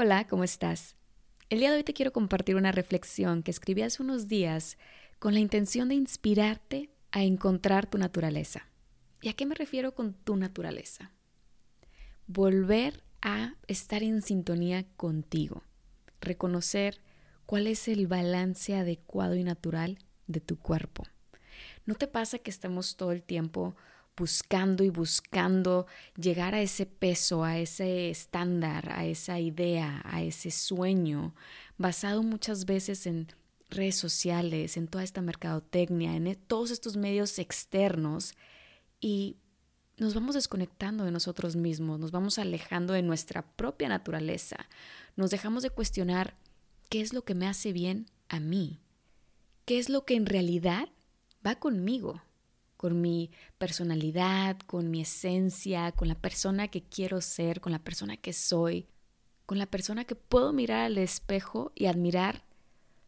Hola, ¿cómo estás? El día de hoy te quiero compartir una reflexión que escribí hace unos días con la intención de inspirarte a encontrar tu naturaleza. ¿Y a qué me refiero con tu naturaleza? Volver a estar en sintonía contigo, reconocer cuál es el balance adecuado y natural de tu cuerpo. ¿No te pasa que estamos todo el tiempo buscando y buscando llegar a ese peso, a ese estándar, a esa idea, a ese sueño, basado muchas veces en redes sociales, en toda esta mercadotecnia, en e, todos estos medios externos y nos vamos desconectando de nosotros mismos, nos vamos alejando de nuestra propia naturaleza, nos dejamos de cuestionar qué es lo que me hace bien a mí, qué es lo que en realidad va conmigo con mi personalidad, con mi esencia, con la persona que quiero ser, con la persona que soy, con la persona que puedo mirar al espejo y admirar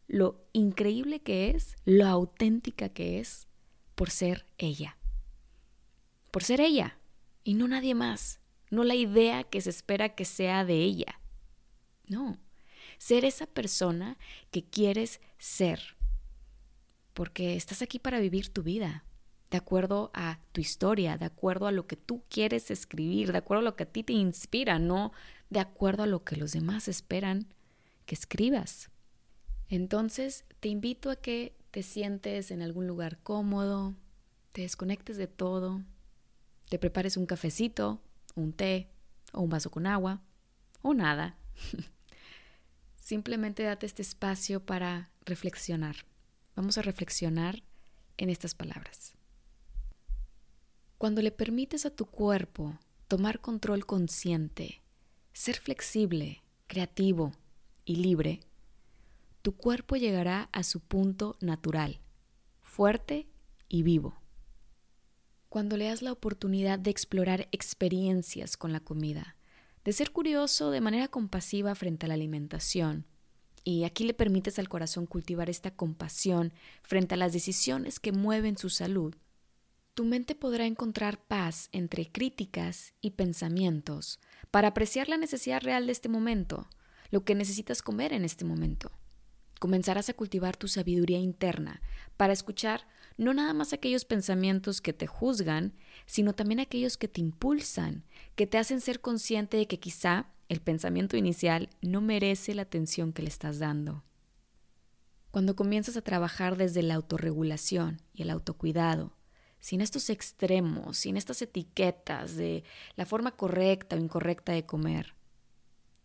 lo increíble que es, lo auténtica que es por ser ella. Por ser ella y no nadie más, no la idea que se espera que sea de ella. No, ser esa persona que quieres ser. Porque estás aquí para vivir tu vida, de acuerdo a tu historia, de acuerdo a lo que tú quieres escribir, de acuerdo a lo que a ti te inspira, no de acuerdo a lo que los demás esperan que escribas. Entonces, te invito a que te sientes en algún lugar cómodo, te desconectes de todo, te prepares un cafecito, un té o un vaso con agua o nada. Simplemente date este espacio para reflexionar. Vamos a reflexionar en estas palabras. Cuando le permites a tu cuerpo tomar control consciente, ser flexible, creativo y libre, tu cuerpo llegará a su punto natural, fuerte y vivo. Cuando le das la oportunidad de explorar experiencias con la comida, de ser curioso de manera compasiva frente a la alimentación, y aquí le permites al corazón cultivar esta compasión frente a las decisiones que mueven su salud, tu mente podrá encontrar paz entre críticas y pensamientos para apreciar la necesidad real de este momento, lo que necesitas comer en este momento. Comenzarás a cultivar tu sabiduría interna para escuchar no nada más aquellos pensamientos que te juzgan, sino también aquellos que te impulsan, que te hacen ser consciente de que quizá el pensamiento inicial no merece la atención que le estás dando. Cuando comienzas a trabajar desde la autorregulación y el autocuidado, sin estos extremos, sin estas etiquetas de la forma correcta o incorrecta de comer.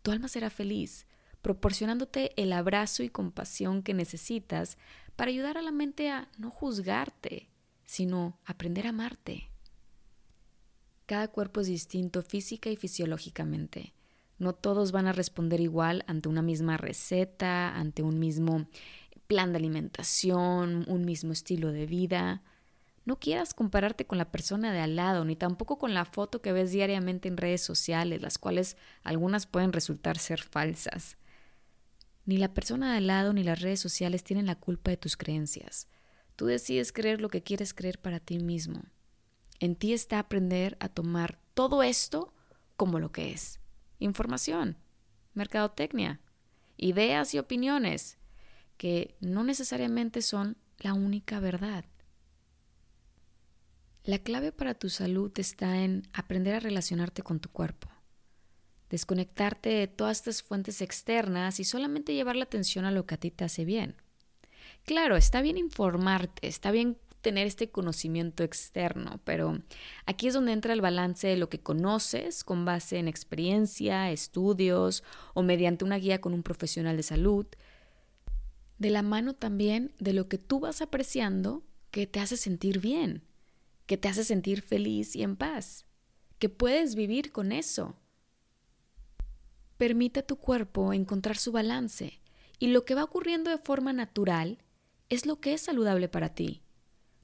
Tu alma será feliz, proporcionándote el abrazo y compasión que necesitas para ayudar a la mente a no juzgarte, sino aprender a amarte. Cada cuerpo es distinto física y fisiológicamente. No todos van a responder igual ante una misma receta, ante un mismo plan de alimentación, un mismo estilo de vida. No quieras compararte con la persona de al lado, ni tampoco con la foto que ves diariamente en redes sociales, las cuales algunas pueden resultar ser falsas. Ni la persona de al lado ni las redes sociales tienen la culpa de tus creencias. Tú decides creer lo que quieres creer para ti mismo. En ti está aprender a tomar todo esto como lo que es. Información, mercadotecnia, ideas y opiniones, que no necesariamente son la única verdad. La clave para tu salud está en aprender a relacionarte con tu cuerpo, desconectarte de todas estas fuentes externas y solamente llevar la atención a lo que a ti te hace bien. Claro, está bien informarte, está bien tener este conocimiento externo, pero aquí es donde entra el balance de lo que conoces con base en experiencia, estudios o mediante una guía con un profesional de salud, de la mano también de lo que tú vas apreciando que te hace sentir bien que te hace sentir feliz y en paz, que puedes vivir con eso. Permite a tu cuerpo encontrar su balance y lo que va ocurriendo de forma natural es lo que es saludable para ti.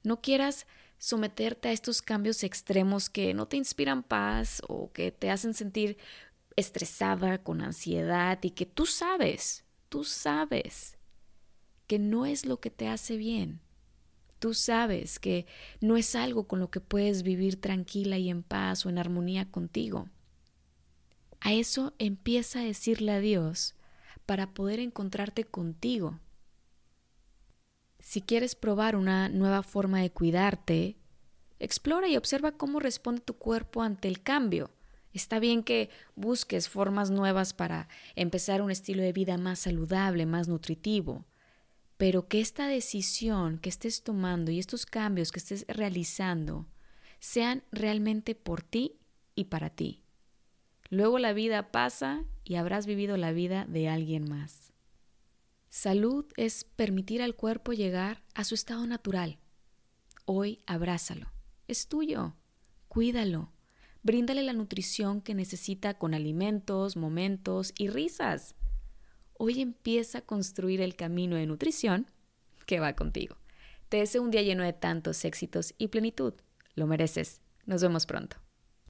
No quieras someterte a estos cambios extremos que no te inspiran paz o que te hacen sentir estresada, con ansiedad y que tú sabes, tú sabes que no es lo que te hace bien. Tú sabes que no es algo con lo que puedes vivir tranquila y en paz o en armonía contigo. A eso empieza a decirle a Dios para poder encontrarte contigo. Si quieres probar una nueva forma de cuidarte, explora y observa cómo responde tu cuerpo ante el cambio. Está bien que busques formas nuevas para empezar un estilo de vida más saludable, más nutritivo, pero que esta decisión que estés tomando y estos cambios que estés realizando sean realmente por ti y para ti. Luego la vida pasa y habrás vivido la vida de alguien más. Salud es permitir al cuerpo llegar a su estado natural. Hoy abrázalo. Es tuyo. Cuídalo. Bríndale la nutrición que necesita con alimentos, momentos y risas. Hoy empieza a construir el camino de nutrición que va contigo. Te deseo un día lleno de tantos éxitos y plenitud. Lo mereces. Nos vemos pronto.